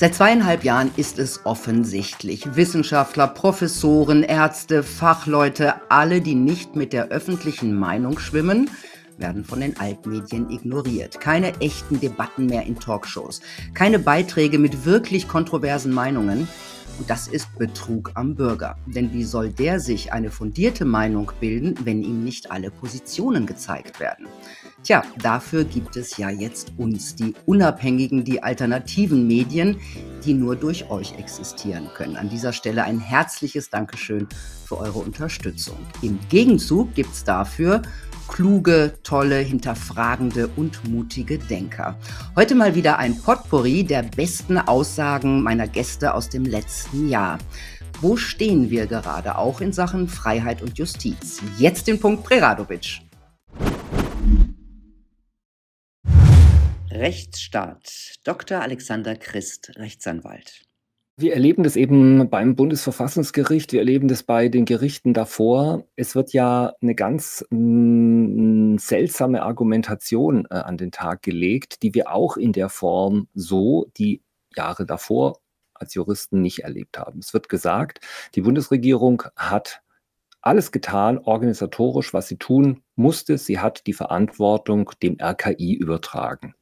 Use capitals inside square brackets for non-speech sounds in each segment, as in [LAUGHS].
Seit zweieinhalb Jahren ist es offensichtlich. Wissenschaftler, Professoren, Ärzte, Fachleute, alle, die nicht mit der öffentlichen Meinung schwimmen, werden von den Altmedien ignoriert. Keine echten Debatten mehr in Talkshows, keine Beiträge mit wirklich kontroversen Meinungen. Und das ist Betrug am Bürger. Denn wie soll der sich eine fundierte Meinung bilden, wenn ihm nicht alle Positionen gezeigt werden? Tja, dafür gibt es ja jetzt uns, die unabhängigen, die alternativen Medien, die nur durch euch existieren können. An dieser Stelle ein herzliches Dankeschön für eure Unterstützung. Im Gegenzug gibt es dafür kluge, tolle, hinterfragende und mutige Denker. Heute mal wieder ein Potpourri der besten Aussagen meiner Gäste aus dem letzten Jahr. Wo stehen wir gerade auch in Sachen Freiheit und Justiz? Jetzt den Punkt Preradovic. Rechtsstaat. Dr. Alexander Christ, Rechtsanwalt. Wir erleben das eben beim Bundesverfassungsgericht, wir erleben das bei den Gerichten davor. Es wird ja eine ganz mh, mm, seltsame Argumentation äh, an den Tag gelegt, die wir auch in der Form so die Jahre davor als Juristen nicht erlebt haben. Es wird gesagt, die Bundesregierung hat alles getan, organisatorisch, was sie tun musste. Sie hat die Verantwortung dem RKI übertragen.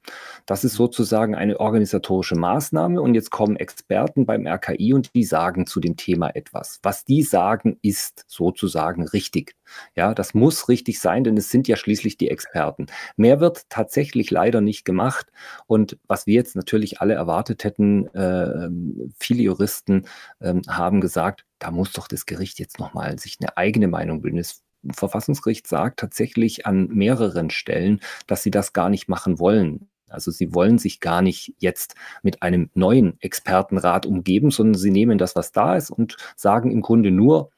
Das ist sozusagen eine organisatorische Maßnahme. Und jetzt kommen Experten beim RKI und die sagen zu dem Thema etwas. Was die sagen, ist sozusagen richtig. Ja, das muss richtig sein, denn es sind ja schließlich die Experten. Mehr wird tatsächlich leider nicht gemacht. Und was wir jetzt natürlich alle erwartet hätten, äh, viele Juristen äh, haben gesagt, da muss doch das Gericht jetzt nochmal sich eine eigene Meinung bilden. Das Verfassungsgericht sagt tatsächlich an mehreren Stellen, dass sie das gar nicht machen wollen. Also sie wollen sich gar nicht jetzt mit einem neuen Expertenrat umgeben, sondern sie nehmen das, was da ist und sagen im Grunde nur,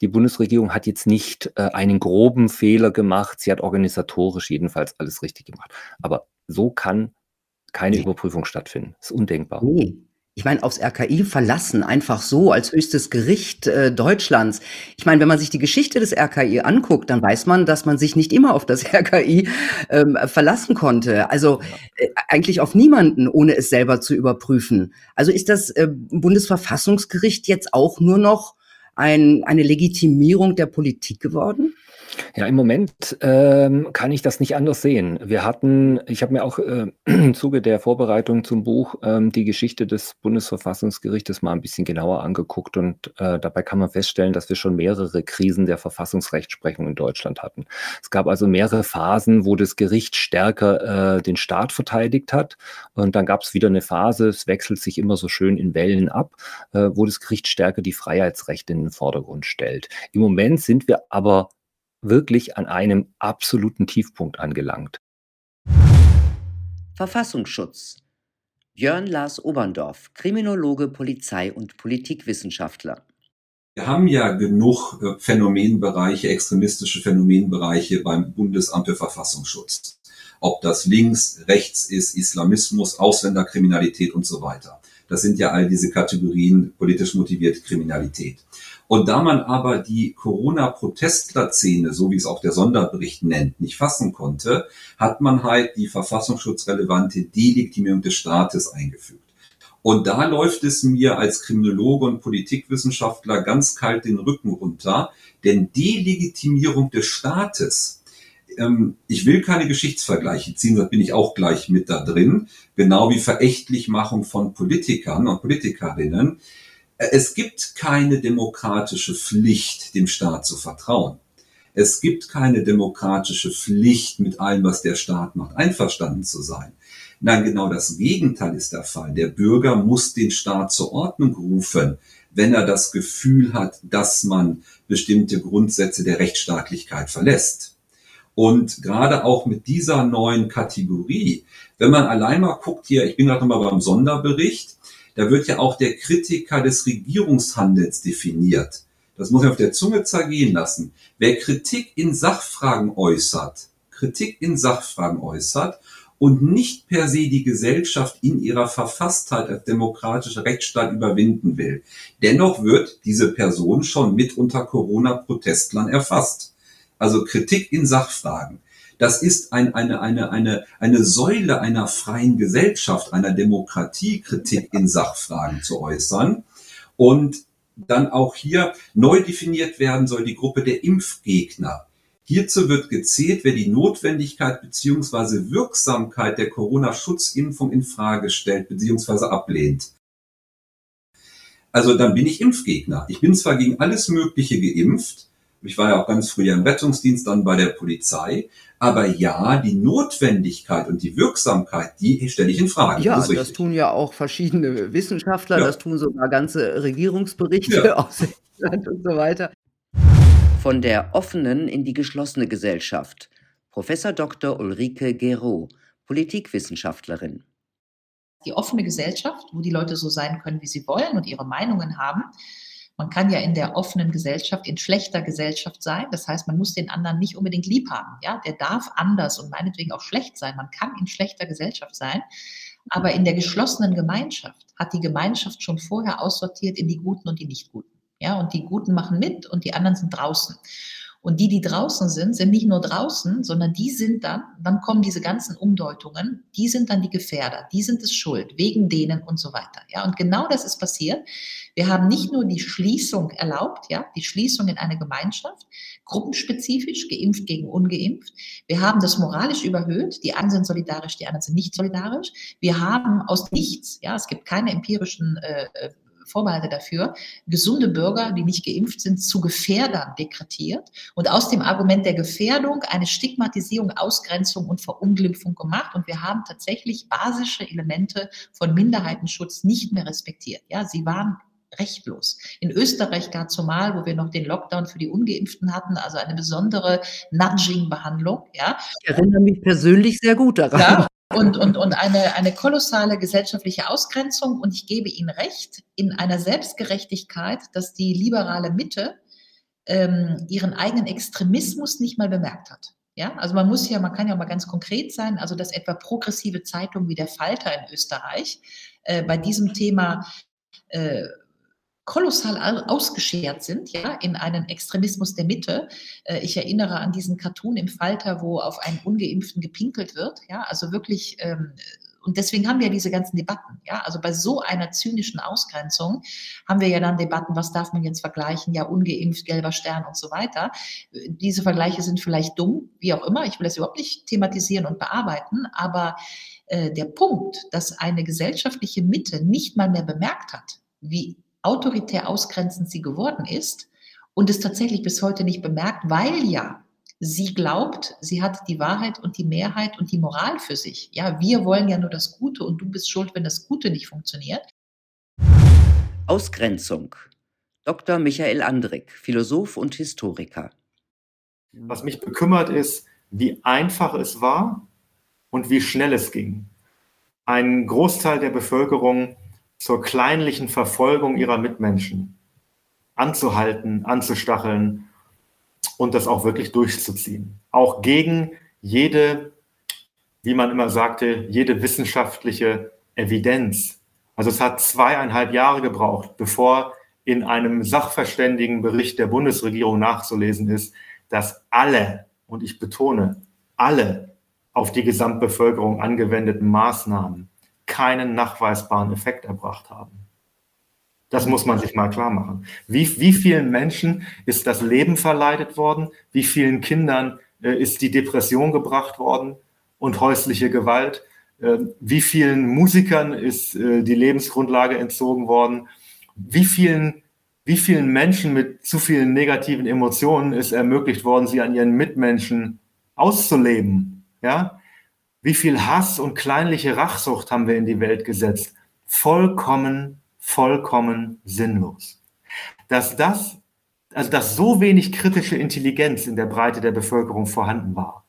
die Bundesregierung hat jetzt nicht äh, einen groben Fehler gemacht, sie hat organisatorisch jedenfalls alles richtig gemacht. Aber so kann keine nee. Überprüfung stattfinden. Das ist undenkbar. Nee ich meine, aufs RKI verlassen, einfach so als höchstes Gericht äh, Deutschlands. Ich meine, wenn man sich die Geschichte des RKI anguckt, dann weiß man, dass man sich nicht immer auf das [LAUGHS] RKI ähm, verlassen konnte. Also äh, eigentlich auf niemanden, ohne es selber zu überprüfen. Also ist das äh, Bundesverfassungsgericht jetzt auch nur noch ein, eine Legitimierung der Politik geworden? Ja, im Moment ähm, kann ich das nicht anders sehen. Wir hatten, ich habe mir auch äh, [CLEARS THROAT] im Zuge der Vorbereitung zum Buch ähm, die Geschichte des Bundesverfassungsgerichtes mal ein bisschen genauer angeguckt und äh, dabei kann man feststellen, dass wir schon mehrere Krisen der Verfassungsrechtsprechung in Deutschland hatten. Es gab also mehrere Phasen, wo das Gericht stärker äh, den Staat verteidigt hat und dann gab es wieder eine Phase, es wechselt sich immer so schön in Wellen ab, äh, wo das Gericht stärker die Freiheitsrechte in den Vordergrund stellt. Im Moment sind wir aber wirklich an einem absoluten Tiefpunkt angelangt. Verfassungsschutz. Björn Lars Oberndorf, Kriminologe, Polizei und Politikwissenschaftler. Wir haben ja genug äh, Phänomenbereiche, extremistische Phänomenbereiche beim Bundesamt für Verfassungsschutz. Ob das links, rechts ist, Islamismus, Ausländerkriminalität und so weiter. Das sind ja all diese Kategorien politisch motivierte Kriminalität. Und da man aber die Corona-Protestler-Szene, so wie es auch der Sonderbericht nennt, nicht fassen konnte, hat man halt die verfassungsschutzrelevante Delegitimierung des Staates eingefügt. Und da läuft es mir als Kriminologe und Politikwissenschaftler ganz kalt den Rücken runter, denn Delegitimierung des Staates, ähm, ich will keine Geschichtsvergleiche ziehen, da bin ich auch gleich mit da drin, genau wie Verächtlichmachung von Politikern und Politikerinnen. Es gibt keine demokratische Pflicht, dem Staat zu vertrauen. Es gibt keine demokratische Pflicht, mit allem, was der Staat macht, einverstanden zu sein. Nein, genau das Gegenteil ist der Fall. Der Bürger muss den Staat zur Ordnung rufen, wenn er das Gefühl hat, dass man bestimmte Grundsätze der Rechtsstaatlichkeit verlässt. Und gerade auch mit dieser neuen Kategorie, wenn man allein mal guckt hier, ich bin gerade nochmal beim Sonderbericht, da wird ja auch der Kritiker des Regierungshandels definiert. Das muss man auf der Zunge zergehen lassen. Wer Kritik in Sachfragen äußert, Kritik in Sachfragen äußert und nicht per se die Gesellschaft in ihrer Verfasstheit als demokratischer Rechtsstaat überwinden will. Dennoch wird diese Person schon mit unter Corona-Protestlern erfasst. Also Kritik in Sachfragen. Das ist ein, eine, eine, eine, eine Säule einer freien Gesellschaft, einer Demokratie, Kritik in Sachfragen zu äußern. Und dann auch hier neu definiert werden soll die Gruppe der Impfgegner. Hierzu wird gezählt, wer die Notwendigkeit beziehungsweise Wirksamkeit der Corona-Schutzimpfung in Frage stellt beziehungsweise ablehnt. Also dann bin ich Impfgegner. Ich bin zwar gegen alles Mögliche geimpft, ich war ja auch ganz früher im Rettungsdienst, dann bei der Polizei. Aber ja, die Notwendigkeit und die Wirksamkeit, die stelle ich in Frage. Ja, das, das tun ja auch verschiedene Wissenschaftler, ja. das tun sogar ganze Regierungsberichte ja. aus England und so weiter von der offenen in die geschlossene Gesellschaft. Professor Dr. Ulrike Gero, Politikwissenschaftlerin. Die offene Gesellschaft, wo die Leute so sein können, wie sie wollen und ihre Meinungen haben. Man kann ja in der offenen Gesellschaft, in schlechter Gesellschaft sein. Das heißt, man muss den anderen nicht unbedingt lieb haben. Ja, der darf anders und meinetwegen auch schlecht sein. Man kann in schlechter Gesellschaft sein. Aber in der geschlossenen Gemeinschaft hat die Gemeinschaft schon vorher aussortiert in die Guten und die Nicht-Guten. Ja, und die Guten machen mit und die anderen sind draußen. Und die, die draußen sind, sind nicht nur draußen, sondern die sind dann, dann kommen diese ganzen Umdeutungen, die sind dann die Gefährder, die sind es schuld, wegen denen und so weiter. Ja, und genau das ist passiert. Wir haben nicht nur die Schließung erlaubt, ja, die Schließung in eine Gemeinschaft, gruppenspezifisch, geimpft gegen ungeimpft. Wir haben das moralisch überhöht. Die einen sind solidarisch, die anderen sind nicht solidarisch. Wir haben aus nichts, ja, es gibt keine empirischen äh, äh Vorbehalte dafür, gesunde Bürger, die nicht geimpft sind, zu Gefährdern dekretiert und aus dem Argument der Gefährdung eine Stigmatisierung, Ausgrenzung und Verunglimpfung gemacht. Und wir haben tatsächlich basische Elemente von Minderheitenschutz nicht mehr respektiert. Ja, sie waren rechtlos. In Österreich gar zumal, wo wir noch den Lockdown für die Ungeimpften hatten, also eine besondere Nudging-Behandlung. Ja. Ich erinnere mich persönlich sehr gut daran. Ja, und, und, und eine, eine kolossale gesellschaftliche Ausgrenzung. Und ich gebe Ihnen recht, in einer Selbstgerechtigkeit, dass die liberale Mitte ähm, ihren eigenen Extremismus nicht mal bemerkt hat. Ja, also man muss ja, man kann ja mal ganz konkret sein, also dass etwa progressive Zeitungen wie der Falter in Österreich äh, bei diesem Thema äh, kolossal ausgeschert sind, ja, in einen Extremismus der Mitte. Äh, ich erinnere an diesen Cartoon im Falter, wo auf einen Ungeimpften gepinkelt wird, ja, also wirklich, ähm, und deswegen haben wir diese ganzen Debatten, ja, also bei so einer zynischen Ausgrenzung haben wir ja dann Debatten, was darf man jetzt vergleichen, ja, ungeimpft, gelber Stern und so weiter. Diese Vergleiche sind vielleicht dumm, wie auch immer, ich will das überhaupt nicht thematisieren und bearbeiten, aber äh, der Punkt, dass eine gesellschaftliche Mitte nicht mal mehr bemerkt hat, wie autoritär ausgrenzend sie geworden ist und es tatsächlich bis heute nicht bemerkt, weil ja sie glaubt, sie hat die Wahrheit und die Mehrheit und die Moral für sich. Ja, wir wollen ja nur das Gute und du bist schuld, wenn das Gute nicht funktioniert. Ausgrenzung. Dr. Michael Andrik, Philosoph und Historiker. Was mich bekümmert ist, wie einfach es war und wie schnell es ging. Ein Großteil der Bevölkerung zur kleinlichen Verfolgung ihrer Mitmenschen anzuhalten, anzustacheln und das auch wirklich durchzuziehen. Auch gegen jede, wie man immer sagte, jede wissenschaftliche Evidenz. Also es hat zweieinhalb Jahre gebraucht, bevor in einem Sachverständigenbericht der Bundesregierung nachzulesen ist, dass alle, und ich betone, alle auf die Gesamtbevölkerung angewendeten Maßnahmen keinen nachweisbaren Effekt erbracht haben. Das muss man sich mal klar machen. Wie, wie vielen Menschen ist das Leben verleidet worden? Wie vielen Kindern äh, ist die Depression gebracht worden und häusliche Gewalt? Äh, wie vielen Musikern ist äh, die Lebensgrundlage entzogen worden? Wie vielen, wie vielen Menschen mit zu vielen negativen Emotionen ist ermöglicht worden, sie an ihren Mitmenschen auszuleben? Ja, wie viel Hass und kleinliche Rachsucht haben wir in die Welt gesetzt? Vollkommen, vollkommen sinnlos. Dass das, also dass so wenig kritische Intelligenz in der Breite der Bevölkerung vorhanden war,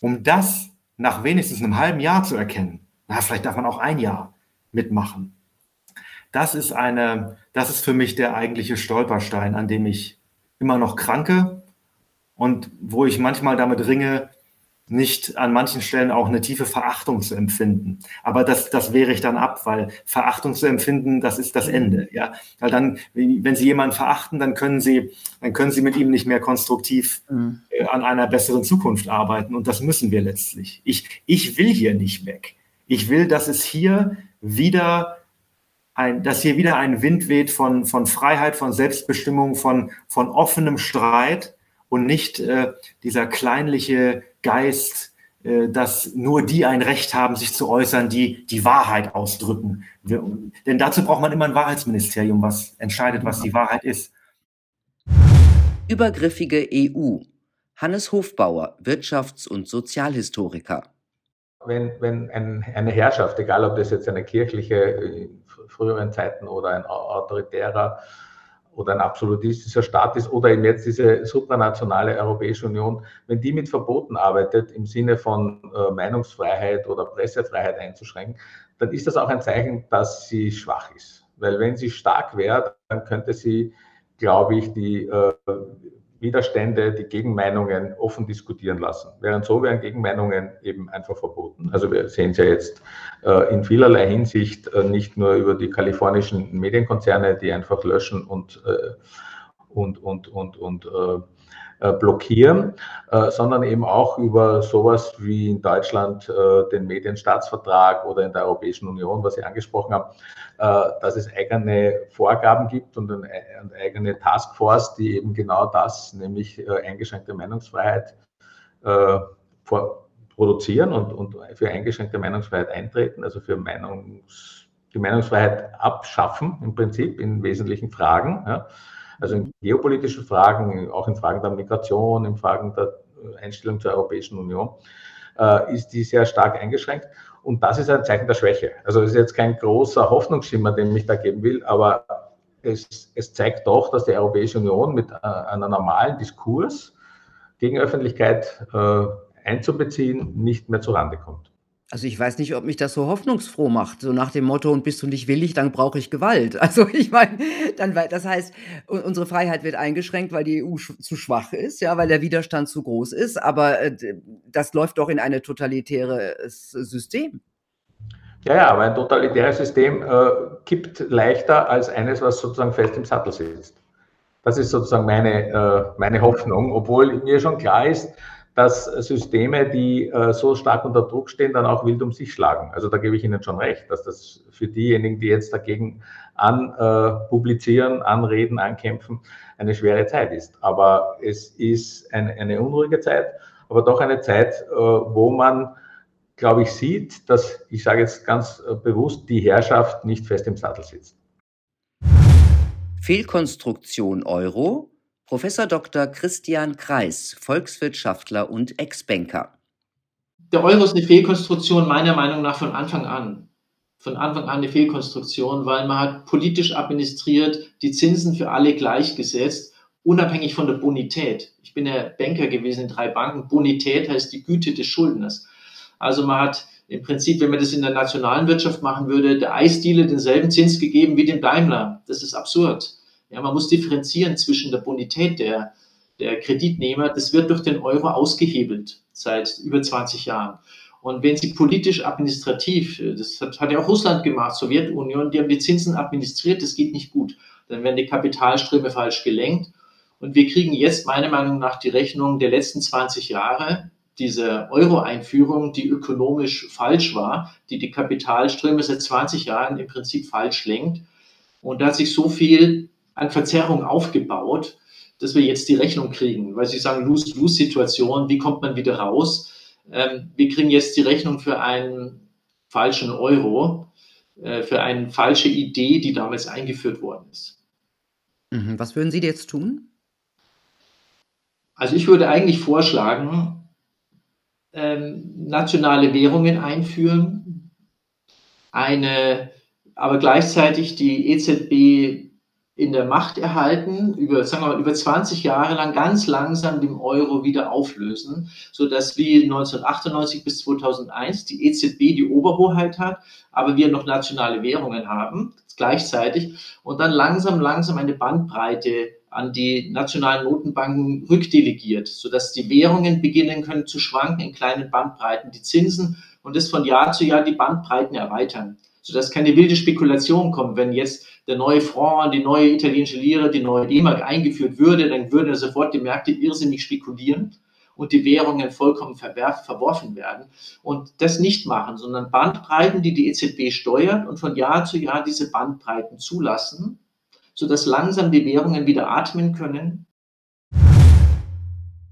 um das nach wenigstens einem halben Jahr zu erkennen, na, vielleicht darf man auch ein Jahr mitmachen. Das ist eine, das ist für mich der eigentliche Stolperstein, an dem ich immer noch kranke und wo ich manchmal damit ringe, nicht an manchen Stellen auch eine tiefe Verachtung zu empfinden. Aber das, das wehre ich dann ab, weil Verachtung zu empfinden, das ist das Ende. Ja, weil dann, wenn Sie jemanden verachten, dann können Sie, dann können Sie mit ihm nicht mehr konstruktiv mhm. Äh, an einer besseren Zukunft arbeiten. Und das müssen wir letztlich. Ich, ich will hier nicht weg. Ich will, dass es hier wieder ein, dass hier wieder ein Wind weht von, von Freiheit, von Selbstbestimmung, von, von offenem Streit und nicht äh, dieser kleinliche Geist, äh, dass nur die ein Recht haben, sich zu äußern, die die Wahrheit ausdrücken. Wir, denn dazu braucht man immer ein Wahrheitsministerium, was entscheidet, was die Wahrheit ist. Übergriffige EU. Hannes Hofbauer, Wirtschafts- und Sozialhistoriker. Wenn, wenn ein, eine Herrschaft, egal ob das jetzt eine kirchliche in früheren Zeiten oder ein autoritärer oder ein absolutistischer Staat ist oder eben jetzt diese supranationale Europäische Union, wenn die mit Verboten arbeitet, im Sinne von äh, Meinungsfreiheit oder Pressefreiheit einzuschränken, dann ist das auch ein Zeichen, dass sie schwach ist. Weil wenn sie stark wäre, dann könnte sie, glaube ich, die äh, Widerstände, die Gegenmeinungen offen diskutieren lassen. Während so wären Gegenmeinungen eben einfach verboten. Also wir sehen es ja jetzt äh, in vielerlei Hinsicht äh, nicht nur über die kalifornischen Medienkonzerne, die einfach löschen und, äh, und, und, und, und äh, äh, blockieren, äh, sondern eben auch über sowas wie in Deutschland den Medienstaatsvertrag oder in der Europäischen Union, was Sie angesprochen haben, dass es eigene Vorgaben gibt und eine eigene Taskforce, die eben genau das, nämlich eingeschränkte Meinungsfreiheit produzieren und, und für eingeschränkte Meinungsfreiheit eintreten, also für Meinungs, die Meinungsfreiheit abschaffen im Prinzip in wesentlichen Fragen. Ja. Also in geopolitischen Fragen, auch in Fragen der Migration, in Fragen der Einstellung zur Europäischen Union, äh, ist die sehr stark eingeschränkt. Und das ist ein Zeichen der Schwäche. Also es ist jetzt kein großer Hoffnungsschimmer, den ich da geben will, aber es, es zeigt doch, dass die Europäische Union mit äh, einer normalen Diskurs gegen Öffentlichkeit äh, einzubeziehen nicht mehr zurande kommt. Also ich weiß nicht, ob mich das so hoffnungsfroh macht, so nach dem Motto, und bist du nicht willig, dann brauche ich Gewalt. [LAUGHS] Also ich meine, dann, das heißt, unsere Freiheit wird eingeschränkt, weil die EU sch zu schwach ist, ja, weil der Widerstand zu groß ist, aber äh, das läuft doch in ein totalitäres System. Ja, ja, aber ein totalitäres System äh, kippt leichter als eines, was sozusagen fest im Sattel sitzt. Das ist sozusagen meine, äh, meine Hoffnung, obwohl mir schon klar ist, dass Systeme, die äh, so stark unter Druck stehen, dann auch wild um sich schlagen. Also da gebe ich Ihnen schon recht, dass das für diejenigen, die jetzt dagegen anpublizieren, äh, anreden, ankämpfen, eine schwere Zeit ist. Aber es ist eine, eine unruhige Zeit, aber doch eine Zeit, äh, wo man, glaube ich, sieht, dass, ich sage jetzt ganz äh, bewusst, die Herrschaft nicht fest im Sattel sitzt. Fehlkonstruktion Euro Professor Dr. Christian Kreis, Volkswirtschaftler und Ex-Banker. Der Euro ist eine Fehlkonstruktion meiner Meinung nach von Anfang an. Von Anfang an eine Fehlkonstruktion, weil man hat politisch administriert, die Zinsen für alle gleichgesetzt, unabhängig von der Bonität. Ich bin ja Banker gewesen in drei Banken. Bonität heißt die Güte des Schuldners. Also man hat im Prinzip, wenn man das in der nationalen Wirtschaft machen würde, der Eisdiele denselben Zins gegeben wie dem Daimler. Das ist absurd. Ja, man muss differenzieren zwischen der Bonität der, der Kreditnehmer. Das wird durch den Euro ausgehebelt seit über 20 Jahren. Und wenn Sie politisch administrativ, das hat, hat ja auch Russland gemacht, Sowjetunion, die haben die Zinsen administriert, das geht nicht gut. Dann werden die Kapitalströme falsch gelenkt. Und wir kriegen jetzt meiner Meinung nach die Rechnung der letzten 20 Jahre, diese Euro-Einführung, die ökonomisch falsch war, die die Kapitalströme seit 20 Jahren im Prinzip falsch lenkt. Und da hat sich so viel an Verzerrung aufgebaut, dass wir jetzt die Rechnung kriegen, weil Sie sagen, Lose-Lose-Situation, wie kommt man wieder raus? Ähm, wir kriegen jetzt die Rechnung für einen falschen Euro, äh, für eine falsche Idee, die damals eingeführt worden ist. Mhm. Was würden Sie jetzt tun? Also ich würde eigentlich vorschlagen, ähm, nationale Währungen einführen, eine, aber gleichzeitig die EZB in der Macht erhalten, über, sagen wir mal, über 20 Jahre lang ganz langsam den Euro wieder auflösen, so dass wie 1998 bis 2001 die EZB die Oberhoheit hat, aber wir noch nationale Währungen haben, gleichzeitig, und dann langsam, langsam eine Bandbreite an die nationalen Notenbanken rückdelegiert, sodass die Währungen beginnen können zu schwanken in kleinen Bandbreiten, die Zinsen und es von Jahr zu Jahr die Bandbreiten erweitern, sodass keine wilde Spekulation kommt. Wenn jetzt der neue Franc, die neue italienische Lira, die neue D-Mark eingeführt würde, dann würden sofort die Märkte irrsinnig spekulieren und die Währungen vollkommen verworfen werden. Und das nicht machen, sondern Bandbreiten, die die EZB steuert und von Jahr zu Jahr diese Bandbreiten zulassen, sodass langsam die Währungen wieder atmen können.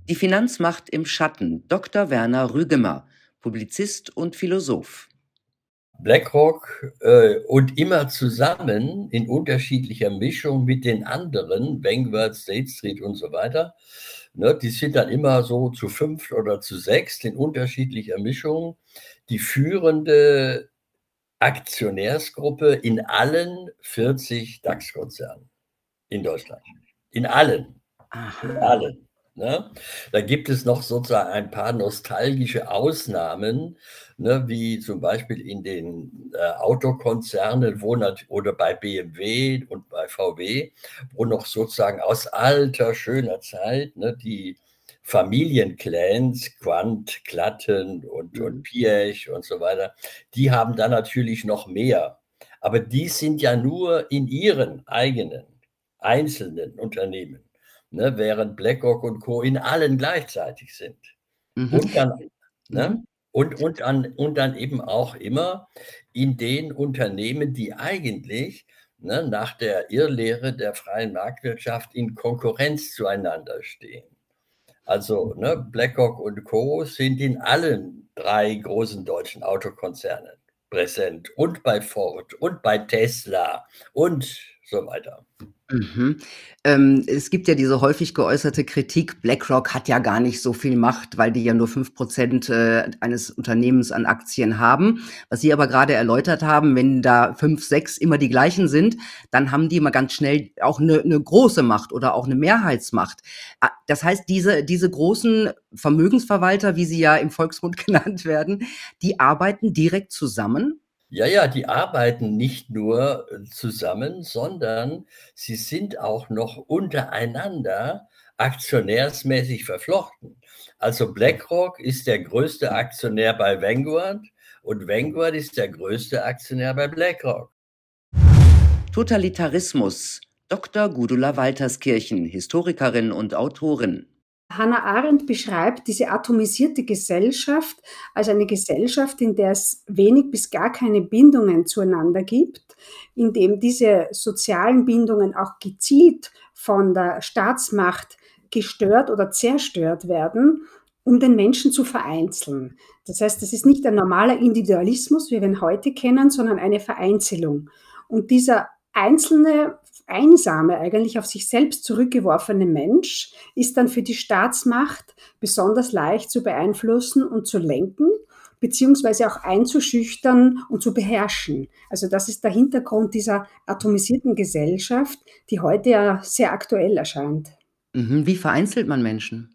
Die Finanzmacht im Schatten. Dr. Werner Rügemer, Publizist und Philosoph. BlackRock äh, und immer zusammen in unterschiedlicher Mischung mit den anderen, Vanguard, State Street und so weiter, Ne, die sind dann immer so zu fünf oder zu sechs in unterschiedlicher Mischung die führende Aktionärsgruppe in allen 40 DAX-Konzernen in Deutschland. In allen. Aha. In allen. Ne? Da gibt es noch sozusagen ein paar nostalgische Ausnahmen, ne, wie zum Beispiel in den äh, Autokonzernen wo oder bei BMW und bei VW, wo noch sozusagen aus alter, schöner Zeit ne, die Familienclans, Quant, Klatten und, mhm. und Piech und so weiter, die haben da natürlich noch mehr. Aber die sind ja nur in ihren eigenen einzelnen Unternehmen ne, während BlackRock und Co. in allen gleichzeitig sind. Mhm. Und, dann, ne, mhm. und, und, dann, und dann eben auch immer in den Unternehmen, die eigentlich ne, nach der Irrlehre der freien Marktwirtschaft in Konkurrenz zueinander stehen. Also ne, BlackRock und Co. sind in allen drei großen deutschen Autokonzernen präsent und bei Ford und bei Tesla und so weiter. Mhm. Ähm, es gibt ja diese häufig geäußerte Kritik, BlackRock hat ja gar nicht so viel Macht, weil die ja nur fünf Prozent äh, eines Unternehmens an Aktien haben. Was Sie aber gerade erläutert haben, wenn da fünf, sechs immer die gleichen sind, dann haben die immer ganz schnell auch eine, eine große Macht oder auch eine Mehrheitsmacht. Ah, das heißt, diese, diese großen Vermögensverwalter, wie sie ja im Volksmund [LAUGHS] genannt werden, die arbeiten direkt zusammen ja, ja, die arbeiten nicht nur äh, zusammen, sondern sie sind auch noch untereinander aktionärsmäßig verflochten. Also BlackRock ist der größte Aktionär bei Vanguard und Vanguard ist der größte Aktionär bei BlackRock. Totalitarismus. Dr. Gudula Walterskirchen, Historikerin und Autorin. Hannah Arendt beschreibt diese atomisierte Gesellschaft als eine Gesellschaft, in der es wenig bis gar keine Bindungen zueinander gibt, in dem diese sozialen Bindungen auch gezielt von der Staatsmacht gestört oder zerstört werden, um den Menschen zu vereinzeln. Das heißt, das ist nicht ein normaler Individualismus, wie wir ihn heute kennen, sondern eine Vereinzelung. Und dieser einzelne einsame, eigentlich auf sich selbst zurückgeworfene Mensch ist dann für die Staatsmacht besonders leicht zu beeinflussen und zu lenken, beziehungsweise auch einzuschüchtern und zu beherrschen. Also das ist der Hintergrund dieser atomisierten Gesellschaft, die heute ja sehr aktuell erscheint. Mhm. Wie vereinzelt man Menschen?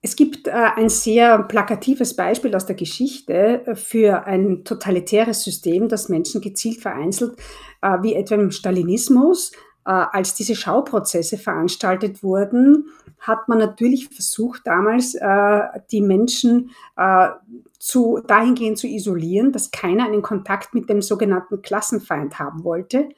Es gibt äh, ein sehr plakatives Beispiel aus der Geschichte äh, für ein totalitäres System, das Menschen gezielt vereinzelt, äh, wie etwa im Stalinismus. Als diese Schauprozesse veranstaltet wurden, hat man natürlich versucht, damals die Menschen zu, dahingehend zu isolieren, dass keiner einen Kontakt mit dem sogenannten Klassenfeind haben wollte.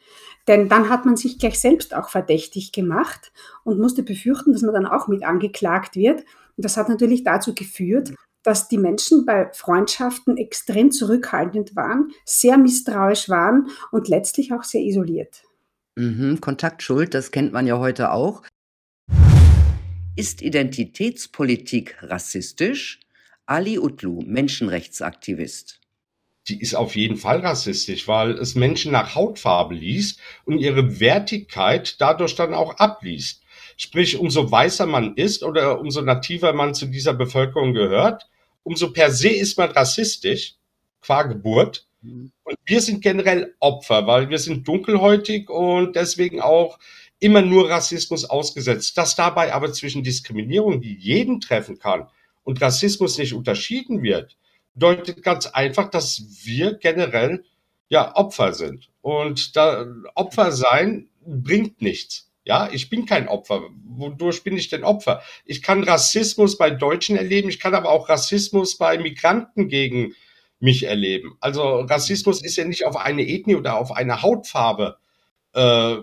Denn dann hat man sich gleich selbst auch verdächtig gemacht und musste befürchten, dass man dann auch mit angeklagt wird. Und das hat natürlich dazu geführt, dass die Menschen bei Freundschaften extrem zurückhaltend waren, sehr misstrauisch waren und letztlich auch sehr isoliert. Mhm, Kontaktschuld, das kennt man ja heute auch. Ist Identitätspolitik rassistisch? Ali Utlu, Menschenrechtsaktivist. Die ist auf jeden Fall rassistisch, weil es Menschen nach Hautfarbe liest und ihre Wertigkeit dadurch dann auch abliest. Sprich, umso weißer man ist oder umso nativer man zu dieser Bevölkerung gehört, umso per se ist man rassistisch, qua Geburt. Mhm. Und wir sind generell Opfer, weil wir sind dunkelhäutig und deswegen auch immer nur Rassismus ausgesetzt. Dass dabei aber zwischen Diskriminierung, die jeden treffen kann, und Rassismus nicht unterschieden wird, bedeutet ganz einfach, dass wir generell ja Opfer sind. Und da Opfer sein bringt nichts. Ja, ich bin kein Opfer. Wodurch bin ich denn Opfer? Ich kann Rassismus bei Deutschen erleben, ich kann aber auch Rassismus bei Migranten gegen mich erleben. Also Rassismus ist ja nicht auf eine Ethnie oder auf eine Hautfarbe äh,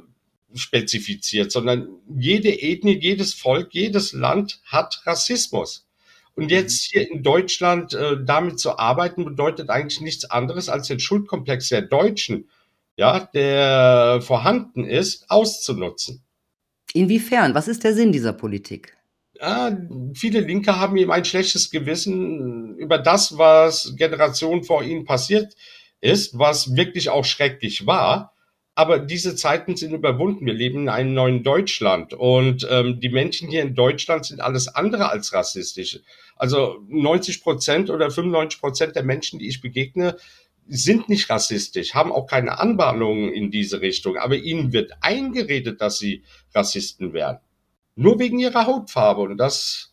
spezifiziert, sondern jede Ethnie, jedes Volk, jedes Land hat Rassismus. Und mhm. jetzt hier in Deutschland äh, damit zu arbeiten, bedeutet eigentlich nichts anderes, als den Schuldkomplex der Deutschen, ja, der vorhanden ist, auszunutzen. Inwiefern? Was ist der Sinn dieser Politik? Ja, viele Linke haben eben ein schlechtes Gewissen über das, was Generationen vor ihnen passiert ist, was wirklich auch schrecklich war. Aber diese Zeiten sind überwunden. Wir leben in einem neuen Deutschland und ähm, die Menschen hier in Deutschland sind alles andere als rassistisch. Also 90 Prozent oder 95 Prozent der Menschen, die ich begegne, sind nicht rassistisch, haben auch keine Anbahnungen in diese Richtung, aber ihnen wird eingeredet, dass sie Rassisten wären. Nur wegen ihrer Hautfarbe. Und das,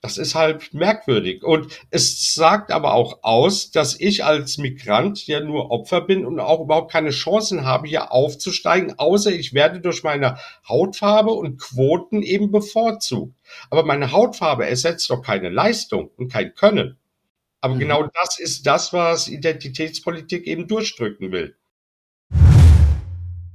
das ist halt merkwürdig. Und es sagt aber auch aus, dass ich als Migrant ja nur Opfer bin und auch überhaupt keine Chancen habe, hier aufzusteigen, außer ich werde durch meine Hautfarbe und Quoten eben bevorzugt. Aber meine Hautfarbe ersetzt doch keine Leistung und kein Können. Aber mhm. genau das ist das, was Identitätspolitik eben durchdrücken will.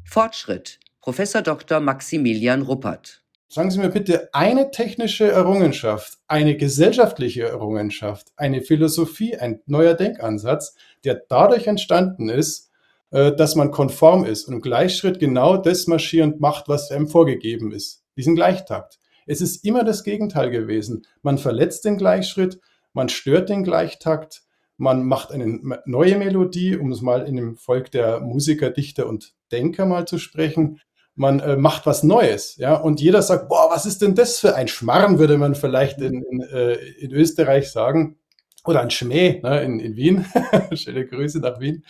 Fortschritt. Professor Dr. Maximilian Ruppert. Sagen Sie mir bitte eine technische Errungenschaft, eine gesellschaftliche Errungenschaft, eine Philosophie, ein neuer Denkansatz, der dadurch entstanden ist, äh, dass man konform ist und im Gleichschritt genau das marschierend macht, was einem vorgegeben ist. Diesen Gleichtakt. Es ist immer das Gegenteil gewesen. Man verletzt den Gleichschritt, man stört den Gleichtakt, man macht eine neue Melodie, um es mal in dem Volk der Musiker, Dichter und Denker mal zu sprechen. Man äh, macht was Neues, ja, und jeder sagt, boah, was ist denn das für ein Schmarrn, würde man vielleicht in, in, äh, in Österreich sagen, oder ein Schmäh ne, in, in Wien. [LAUGHS] Schöne Grüße nach Wien.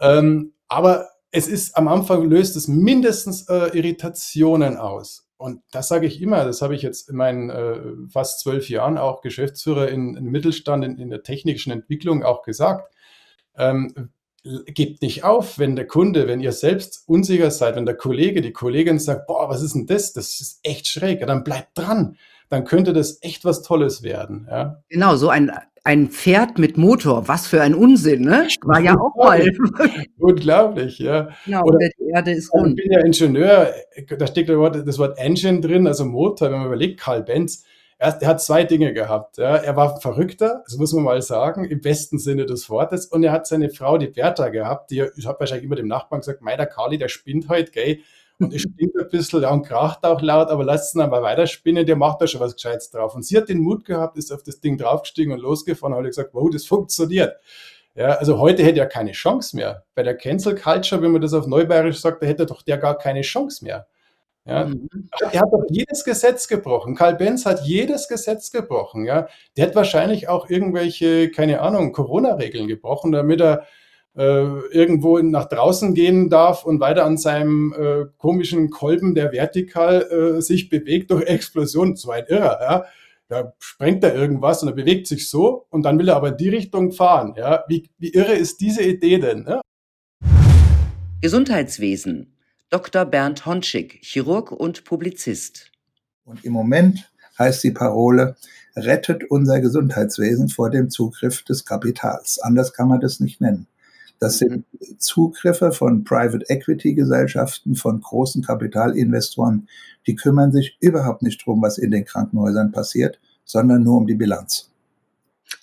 Ähm, aber es ist am Anfang löst es mindestens äh, Irritationen aus. Und das sage ich immer, das habe ich jetzt in meinen äh, fast zwölf Jahren auch Geschäftsführer in, in Mittelstand, in, in, der technischen Entwicklung auch gesagt. Ähm, gebt nicht auf, wenn der Kunde, wenn ihr selbst unsicher seid, wenn der Kollege, die Kollegin sagt, boah, was ist denn das? Das ist echt schräg. Ja, dann bleibt dran. Dann könnte das echt was Tolles werden. Ja? Genau, so ein ein Pferd mit Motor, was für ein Unsinn, ne? War ja auch mal. [LAUGHS] Unglaublich, ja. Genau, Oder, die Erde ist rund. Ich bin ja Ingenieur, da steht das Wort, Engine drin, also Motor, wenn man überlegt, Karl Benz, er, er, hat zwei Dinge gehabt. Ja. Er war Verrückter, das muss man mal sagen, im besten Sinne des Wortes. Und er hat seine Frau, die Bertha, gehabt, die hat wahrscheinlich immer dem Nachbarn gesagt, mei, der Karli, der spinnt heute, gell. Und es spinnt ein bisschen ja, und kracht auch laut, aber lasst ihn einmal weiterspinnen, der macht da schon was Gescheites drauf. Und sie hat den Mut gehabt, ist auf das Ding draufgestiegen und losgefahren und hat gesagt, wow, das funktioniert. Ja, also heute hätte er keine Chance mehr. Bei der Cancel Culture, wenn man das auf Neubayerisch sagt, da hätte doch der gar keine Chance mehr. Ja, mhm. Er hat doch jedes Gesetz gebrochen. Karl Benz hat jedes Gesetz gebrochen. Ja, der hat wahrscheinlich auch irgendwelche, keine Ahnung, Corona-Regeln gebrochen, damit er irgendwo nach draußen gehen darf und weiter an seinem äh, komischen Kolben, der vertikal äh, sich bewegt durch Explosion. So ein Irrer, ja. Da sprengt er irgendwas und er bewegt sich so und dann will er aber in die Richtung fahren. Ja. Wie, wie irre ist diese Idee denn? Ne? Gesundheitswesen. Dr. Bernd Honschig, Chirurg und Publizist. Und im Moment heißt die Parole, rettet unser Gesundheitswesen vor dem Zugriff des Kapitals. Anders kann man das nicht nennen. Das sind Zugriffe von Private Equity Gesellschaften, von großen Kapitalinvestoren. Die kümmern sich überhaupt nicht drum, was in den Krankenhäusern passiert, sondern nur um die Bilanz.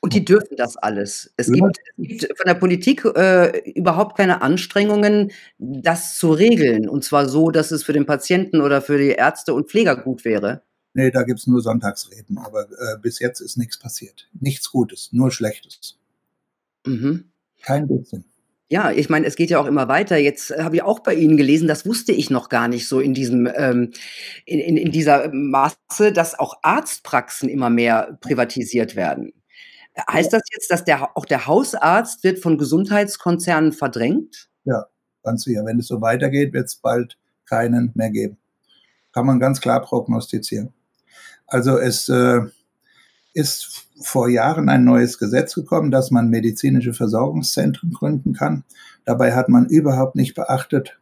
Und die dürfen das alles. Es, ja. gibt, es gibt, von der Politik äh, überhaupt keine Anstrengungen, das zu regeln. Und zwar so, dass es für den Patienten oder für die Ärzte und Pfleger gut wäre. Nee, da gibt es nur Sonntagsreden. Aber äh, bis jetzt ist nichts passiert. Nichts Gutes, nur Schlechtes. Mhm. Kein Blödsinn. Ja, ich meine, es geht ja auch immer weiter. Jetzt habe ich auch bei Ihnen gelesen, das wusste ich noch gar nicht so in diesem ähm, in, in, in dieser Masse, dass auch Arztpraxen immer mehr privatisiert werden. Heißt das jetzt, dass der, auch der Hausarzt wird von Gesundheitskonzernen verdrängt? Ja, ganz sicher. Wenn es so weitergeht, wird es bald keinen mehr geben. Kann man ganz klar prognostizieren. Also es äh, ist vor Jahren ein neues Gesetz gekommen, dass man medizinische Versorgungszentren gründen kann. Dabei hat man überhaupt nicht beachtet,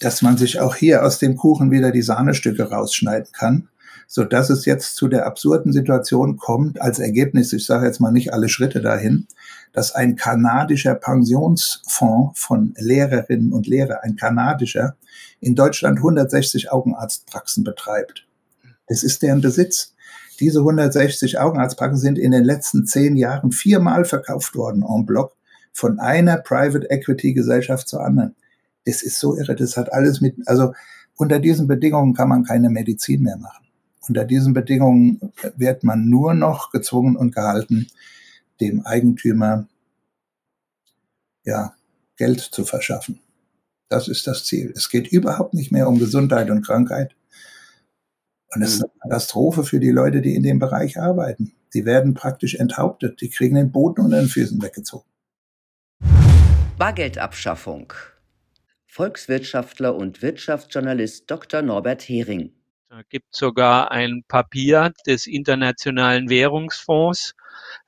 dass man sich auch hier aus dem Kuchen wieder die Sahnestücke rausschneiden kann, so dass es jetzt zu der absurden Situation kommt, als Ergebnis, ich sage jetzt mal nicht alle Schritte dahin, dass ein kanadischer Pensionsfonds von Lehrerinnen und Lehrern, ein kanadischer, in Deutschland 160 Augenarztpraxen betreibt. Das ist deren Besitz. Diese 160 Augenarztpraxen sind in den letzten zehn Jahren viermal verkauft worden en bloc von einer Private Equity Gesellschaft zur anderen. Das ist so irre. Das hat alles mit, also unter diesen Bedingungen kann man keine Medizin mehr machen. Unter diesen Bedingungen wird man nur noch gezwungen und gehalten, dem Eigentümer ja, Geld zu verschaffen. Das ist das Ziel. Es geht überhaupt nicht mehr um Gesundheit und Krankheit. Und es ist eine Katastrophe für die Leute, die in dem Bereich arbeiten. Die werden praktisch enthauptet. Die kriegen den Boden unter den Füßen weggezogen. Bargeldabschaffung. Volkswirtschaftler und Wirtschaftsjournalist Dr. Norbert Hering. Da gibt sogar ein Papier des Internationalen Währungsfonds,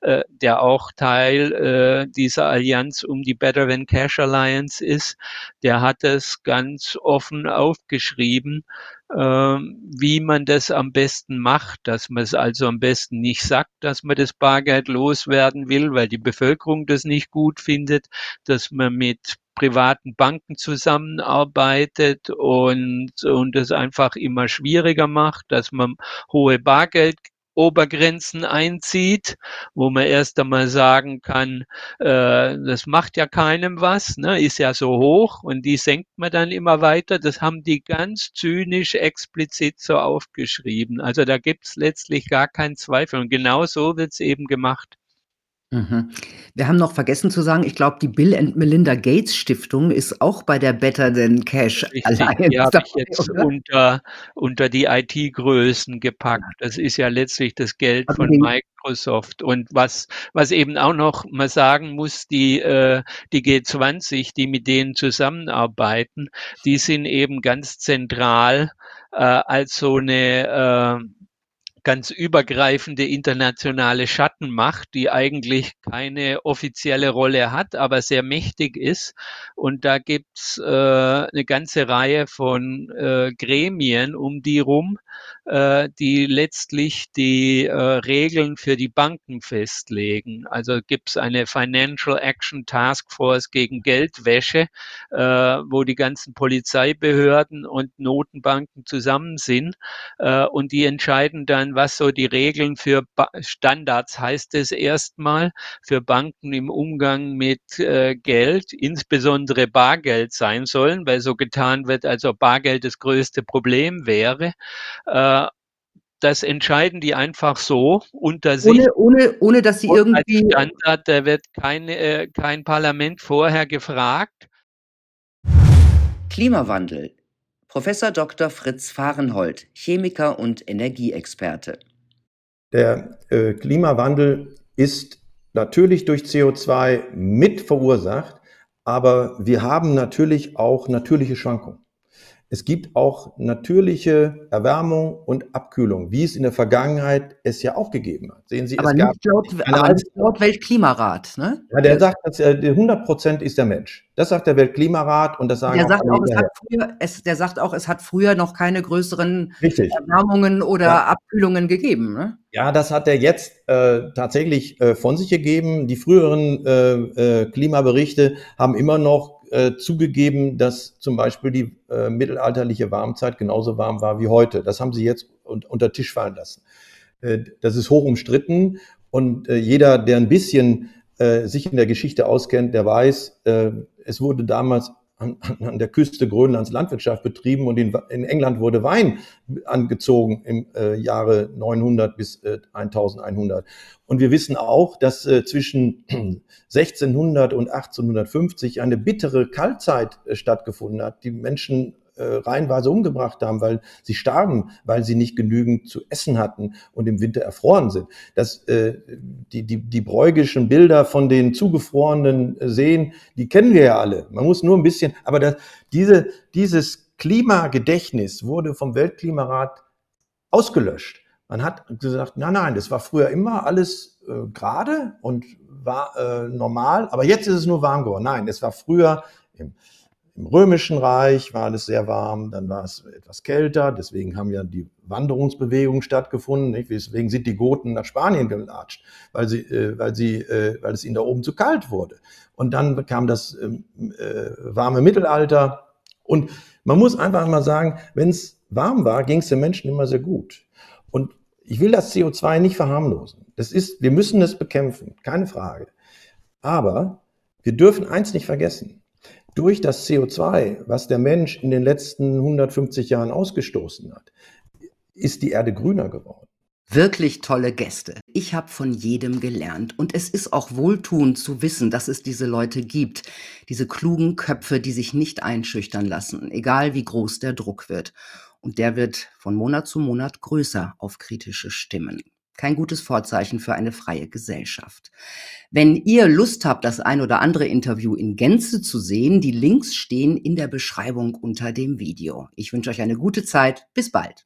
äh, der auch Teil äh, dieser Allianz um die Better Than Cash Alliance ist. Der hat es ganz offen aufgeschrieben, äh, wie man das am besten macht, dass man es also am besten nicht sagt, dass man das Bargeld loswerden will, weil die Bevölkerung das nicht gut findet, dass man mit privaten Banken zusammenarbeitet und, und es einfach immer schwieriger macht, dass man hohe Bargeldobergrenzen einzieht, wo man erst einmal sagen kann, äh, das macht ja keinem was, ne, ist ja so hoch und die senkt man dann immer weiter. Das haben die ganz zynisch explizit so aufgeschrieben. Also da gibt es letztlich gar keinen Zweifel und genau so wird es eben gemacht. Mhm. Wir haben noch vergessen zu sagen, ich glaube, die Bill and Melinda Gates Stiftung ist auch bei der Better Than Cash Richtig, Alliance die [LAUGHS] habe ich jetzt unter, unter die IT-Größen gepackt. Das ist ja letztlich das Geld von Microsoft. Und was, was eben auch noch mal sagen muss, die, äh, die G20, die mit denen zusammenarbeiten, die sind eben ganz zentral äh, als so eine äh, ganz übergreifende internationale Schattenmacht, die eigentlich keine offizielle Rolle hat, aber sehr mächtig ist. Und da gibt's äh, eine ganze Reihe von äh, Gremien um die rum, äh, die letztlich die äh, Regeln für die Banken festlegen. Also gibt's eine Financial Action Task Force gegen Geldwäsche, äh, wo die ganzen Polizeibehörden und Notenbanken zusammen sind äh, und die entscheiden dann, was so die Regeln für ba Standards heißt es erstmal für Banken im Umgang mit äh, Geld, insbesondere Bargeld sein sollen, weil so getan wird, als ob Bargeld das größte Problem wäre. Äh, das entscheiden die einfach so unter sich. Ohne, ohne, ohne dass sie irgendwie. Standard, da wird keine, äh, kein Parlament vorher gefragt. Klimawandel. Professor Dr. Fritz Fahrenhold, Chemiker und Energieexperte. Der äh, Klimawandel ist natürlich durch CO2 mit verursacht, aber wir haben natürlich auch natürliche Schwankungen. Es gibt auch natürliche Erwärmung und Abkühlung, wie es in der Vergangenheit es ja auch gegeben hat. Sehen Sie, aber es gab nicht laut, aber laut Weltklimarat. Ne? Ja, der sagt, dass äh, 100 Prozent ist der Mensch. Das sagt der Weltklimarat und das sagen der auch, sagt auch es hat früher, es, Der sagt auch, es hat früher noch keine größeren Richtig. Erwärmungen oder ja. Abkühlungen gegeben. Ne? Ja, das hat er jetzt äh, tatsächlich äh, von sich gegeben. Die früheren äh, äh Klimaberichte haben immer noch äh, zugegeben, dass zum Beispiel die äh, mittelalterliche Warmzeit genauso warm war wie heute. Das haben sie jetzt un unter Tisch fallen lassen. Das ist hoch umstritten und jeder, der ein bisschen sich in der Geschichte auskennt, der weiß, es wurde damals an, an der Küste Grönlands Landwirtschaft betrieben und in, in England wurde Wein angezogen im äh, Jahre 900 bis äh, 1100. Und wir wissen auch, dass äh, zwischen [CLEARS THROAT] 1600 und 1850 eine bittere Kaltzeit äh, stattgefunden hat. Die Menschen reihenweise umgebracht haben, weil sie starben, weil sie nicht genügend zu essen hatten und im Winter erfroren sind. Das, äh, die, die, die bräugischen Bilder von den zugefrorenen Seen, die kennen wir ja alle. Man muss nur ein bisschen, aber das, diese, dieses Klimagedächtnis wurde vom Weltklimarat ausgelöscht. Man hat gesagt, nein, nein, das war früher immer alles äh, gerade und war äh, normal, aber jetzt ist es nur warm geworden. Nein, es war früher im Im Römischen Reich war es sehr warm, dann war es etwas kälter, deswegen haben ja die Wanderungsbewegungen stattgefunden. Nicht? Deswegen sind die Goten nach Spanien gelatscht, weil, sie, äh, weil, sie, äh, weil es ihnen da oben zu kalt wurde. Und dann kam das ähm, äh, warme Mittelalter. Und man muss einfach mal sagen, wenn es warm war, ging es den Menschen immer sehr gut. Und ich will das CO2 nicht verharmlosen. Das ist, wir müssen es bekämpfen, keine Frage. Aber wir dürfen eins nicht vergessen. Durch das CO2, was der Mensch in den letzten 150 Jahren ausgestoßen hat, ist die Erde grüner geworden. Wirklich tolle Gäste. Ich habe von jedem gelernt und es ist auch wohltuend zu wissen, dass es diese Leute gibt, diese klugen Köpfe, die sich nicht einschüchtern lassen, egal wie groß der Druck wird. Und der wird von Monat zu Monat größer auf kritische Stimmen kein gutes Vorzeichen für eine freie Gesellschaft. Wenn ihr Lust habt, das ein oder andere Interview in Gänze zu sehen, die Links stehen in der Beschreibung unter dem Video. Ich wünsche euch eine gute Zeit. Bis bald.